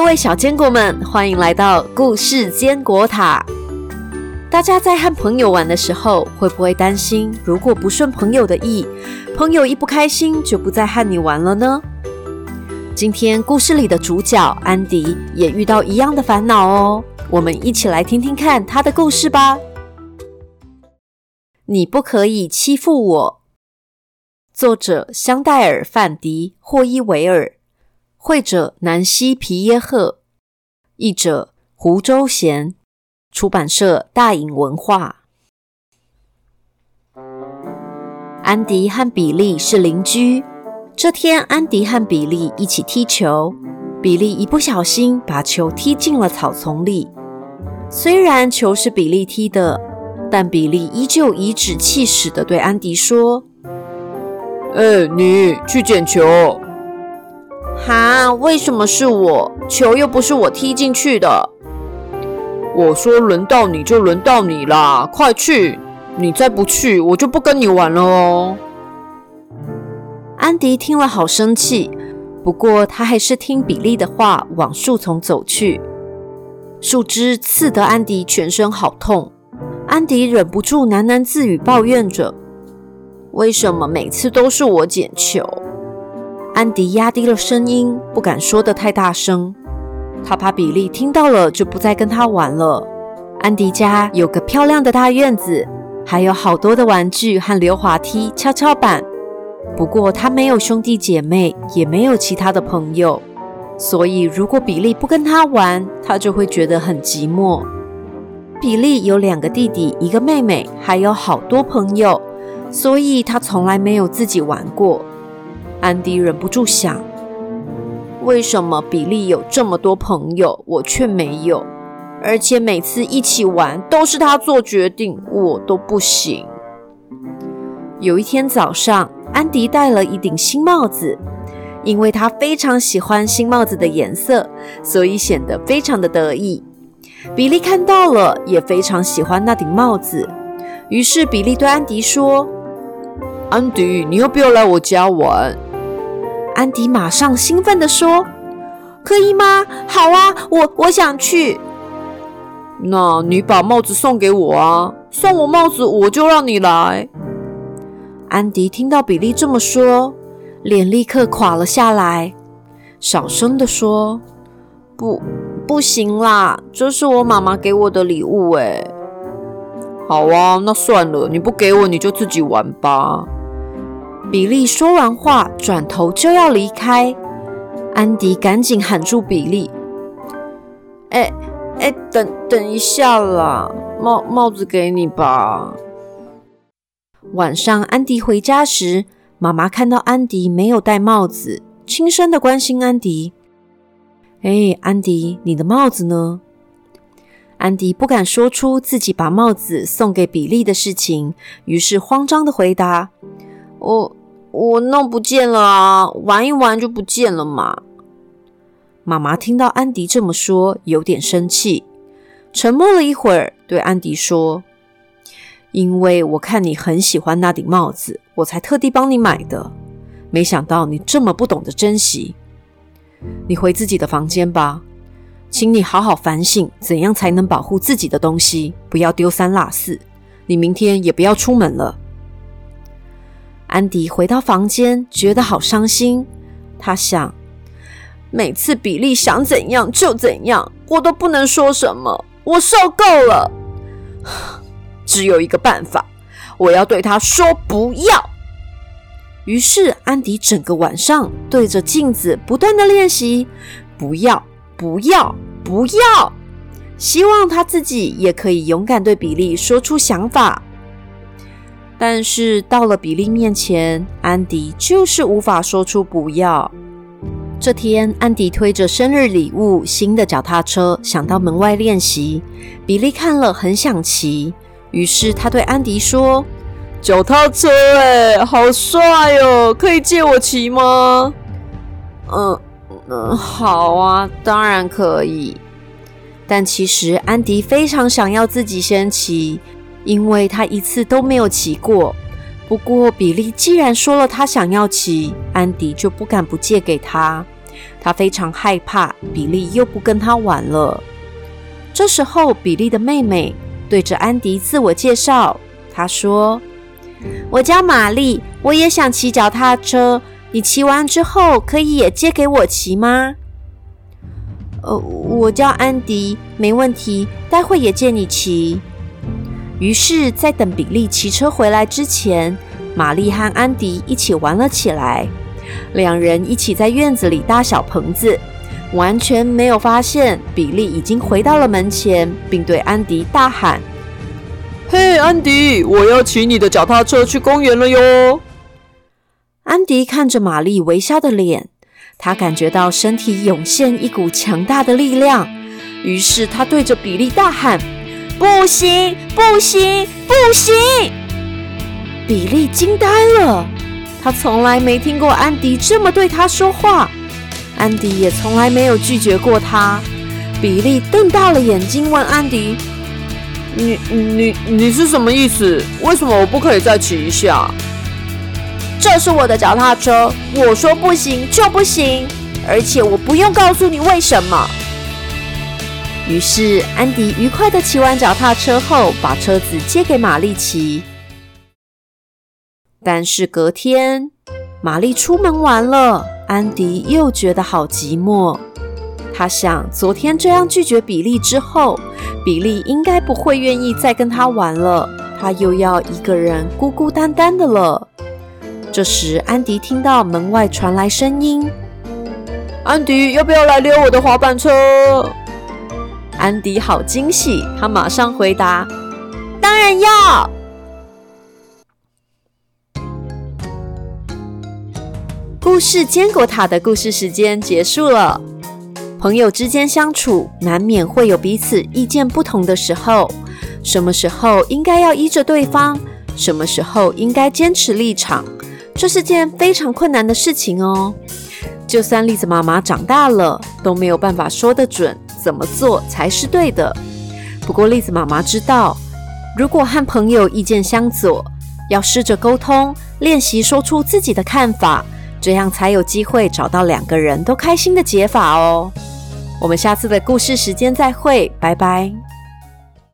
各位小坚果们，欢迎来到故事坚果塔。大家在和朋友玩的时候，会不会担心，如果不顺朋友的意，朋友一不开心就不再和你玩了呢？今天故事里的主角安迪也遇到一样的烦恼哦。我们一起来听听看他的故事吧。你不可以欺负我。作者：香戴尔·范迪·霍伊维尔。绘者南希·皮耶赫，译者胡周贤，出版社大隐文化。安迪和比利是邻居。这天，安迪和比利一起踢球，比利一不小心把球踢进了草丛里。虽然球是比利踢的，但比利依旧颐指气使的对安迪说：“哎，你去捡球。”哈？为什么是我？球又不是我踢进去的。我说轮到你就轮到你啦，快去！你再不去，我就不跟你玩了哦。安迪听了好生气，不过他还是听比利的话，往树丛走去。树枝刺得安迪全身好痛，安迪忍不住喃喃自语，抱怨着：“为什么每次都是我捡球？”安迪压低了声音，不敢说的太大声，他怕比利听到了就不再跟他玩了。安迪家有个漂亮的大院子，还有好多的玩具和溜滑梯、跷跷板。不过他没有兄弟姐妹，也没有其他的朋友，所以如果比利不跟他玩，他就会觉得很寂寞。比利有两个弟弟，一个妹妹，还有好多朋友，所以他从来没有自己玩过。安迪忍不住想：为什么比利有这么多朋友，我却没有？而且每次一起玩都是他做决定，我都不行。有一天早上，安迪戴了一顶新帽子，因为他非常喜欢新帽子的颜色，所以显得非常的得意。比利看到了，也非常喜欢那顶帽子。于是比利对安迪说：“安迪，你要不要来我家玩？”安迪马上兴奋地说：“可以吗？好啊，我我想去。那你把帽子送给我啊！送我帽子，我就让你来。”安迪听到比利这么说，脸立刻垮了下来，小声地说：“不，不行啦，这是我妈妈给我的礼物。”哎，好啊，那算了，你不给我，你就自己玩吧。比利说完话，转头就要离开。安迪赶紧喊住比利：“哎哎，等等一下啦，帽帽子给你吧。”晚上，安迪回家时，妈妈看到安迪没有戴帽子，轻声的关心安迪：“哎，安迪，你的帽子呢？”安迪不敢说出自己把帽子送给比利的事情，于是慌张的回答：“我。”我弄不见了啊！玩一玩就不见了嘛。妈妈听到安迪这么说，有点生气，沉默了一会儿，对安迪说：“因为我看你很喜欢那顶帽子，我才特地帮你买的。没想到你这么不懂得珍惜。你回自己的房间吧，请你好好反省，怎样才能保护自己的东西，不要丢三落四。你明天也不要出门了。”安迪回到房间，觉得好伤心。他想，每次比利想怎样就怎样，我都不能说什么。我受够了。只有一个办法，我要对他说不要。于是，安迪整个晚上对着镜子不断的练习，不要，不要，不要，希望他自己也可以勇敢对比利说出想法。但是到了比利面前，安迪就是无法说出不要。这天，安迪推着生日礼物新的脚踏车，想到门外练习。比利看了很想骑，于是他对安迪说：“脚踏车，哎，好帅哦，可以借我骑吗？”“嗯嗯，好啊，当然可以。”但其实安迪非常想要自己先骑。因为他一次都没有骑过。不过，比利既然说了他想要骑，安迪就不敢不借给他。他非常害怕比利又不跟他玩了。这时候，比利的妹妹对着安迪自我介绍，她说：“我叫玛丽，我也想骑脚踏车。你骑完之后，可以也借给我骑吗？”“呃，我叫安迪，没问题，待会也借你骑。”于是，在等比利骑车回来之前，玛丽和安迪一起玩了起来。两人一起在院子里搭小棚子，完全没有发现比利已经回到了门前，并对安迪大喊：“嘿，安迪，我要骑你的脚踏车去公园了哟！”安迪看着玛丽微笑的脸，他感觉到身体涌现一股强大的力量，于是他对着比利大喊：“不行，不行，不行！”比利惊呆了。他从来没听过安迪这么对他说话，安迪也从来没有拒绝过他。比利瞪大了眼睛问安迪：“你、你、你是什么意思？为什么我不可以再骑一下？”“这是我的脚踏车，我说不行就不行，而且我不用告诉你为什么。”于是安迪愉快的骑完脚踏车后，把车子借给玛丽骑。但是隔天，玛丽出门玩了，安迪又觉得好寂寞。他想，昨天这样拒绝比利之后，比利应该不会愿意再跟他玩了。他又要一个人孤孤单单的了。这时，安迪听到门外传来声音：“安迪，要不要来溜我的滑板车？”安迪好惊喜，他马上回答：“当然要。”故事坚果塔的故事时间结束了。朋友之间相处，难免会有彼此意见不同的时候。什么时候应该要依着对方，什么时候应该坚持立场，这是件非常困难的事情哦。就算栗子妈妈长大了，都没有办法说得准怎么做才是对的。不过栗子妈妈知道，如果和朋友意见相左，要试着沟通，练习说出自己的看法。这样才有机会找到两个人都开心的解法哦。我们下次的故事时间再会，拜拜。